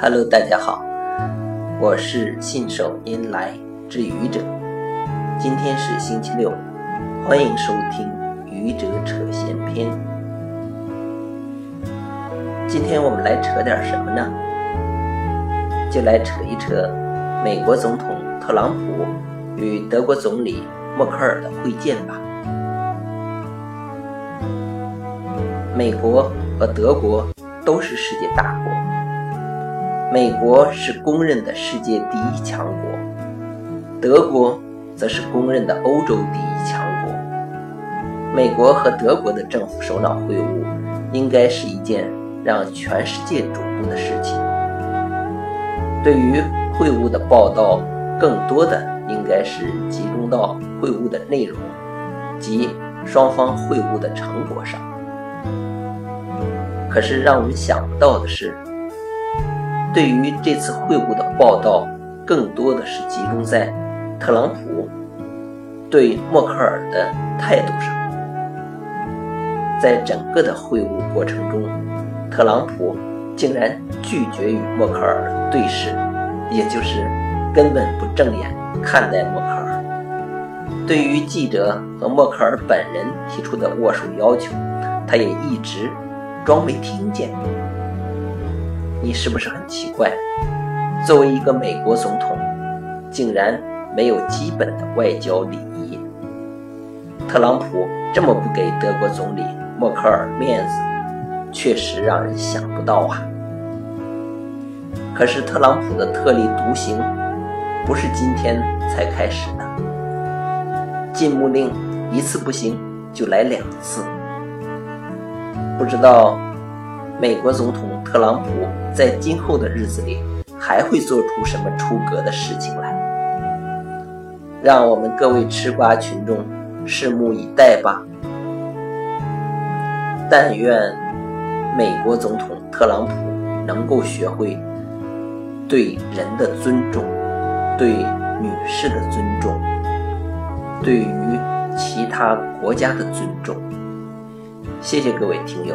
Hello，大家好，我是信手拈来之愚者。今天是星期六，欢迎收听愚者扯闲篇。今天我们来扯点什么呢？就来扯一扯美国总统特朗普与德国总理默克尔的会见吧。美国和德国都是世界大国。美国是公认的世界第一强国，德国则是公认的欧洲第一强国。美国和德国的政府首脑会晤，应该是一件让全世界瞩目的事情。对于会晤的报道，更多的应该是集中到会晤的内容及双方会晤的成果上。可是让我们想不到的是。对于这次会晤的报道，更多的是集中在特朗普对默克尔的态度上。在整个的会晤过程中，特朗普竟然拒绝与默克尔对视，也就是根本不正眼看待默克尔。对于记者和默克尔本人提出的握手要求，他也一直装没听见。你是不是很奇怪？作为一个美国总统，竟然没有基本的外交礼仪。特朗普这么不给德国总理默克尔面子，确实让人想不到啊。可是特朗普的特立独行，不是今天才开始的。禁牧令一次不行，就来两次。不知道。美国总统特朗普在今后的日子里还会做出什么出格的事情来？让我们各位吃瓜群众拭目以待吧。但愿美国总统特朗普能够学会对人的尊重，对女士的尊重，对于其他国家的尊重。谢谢各位听友。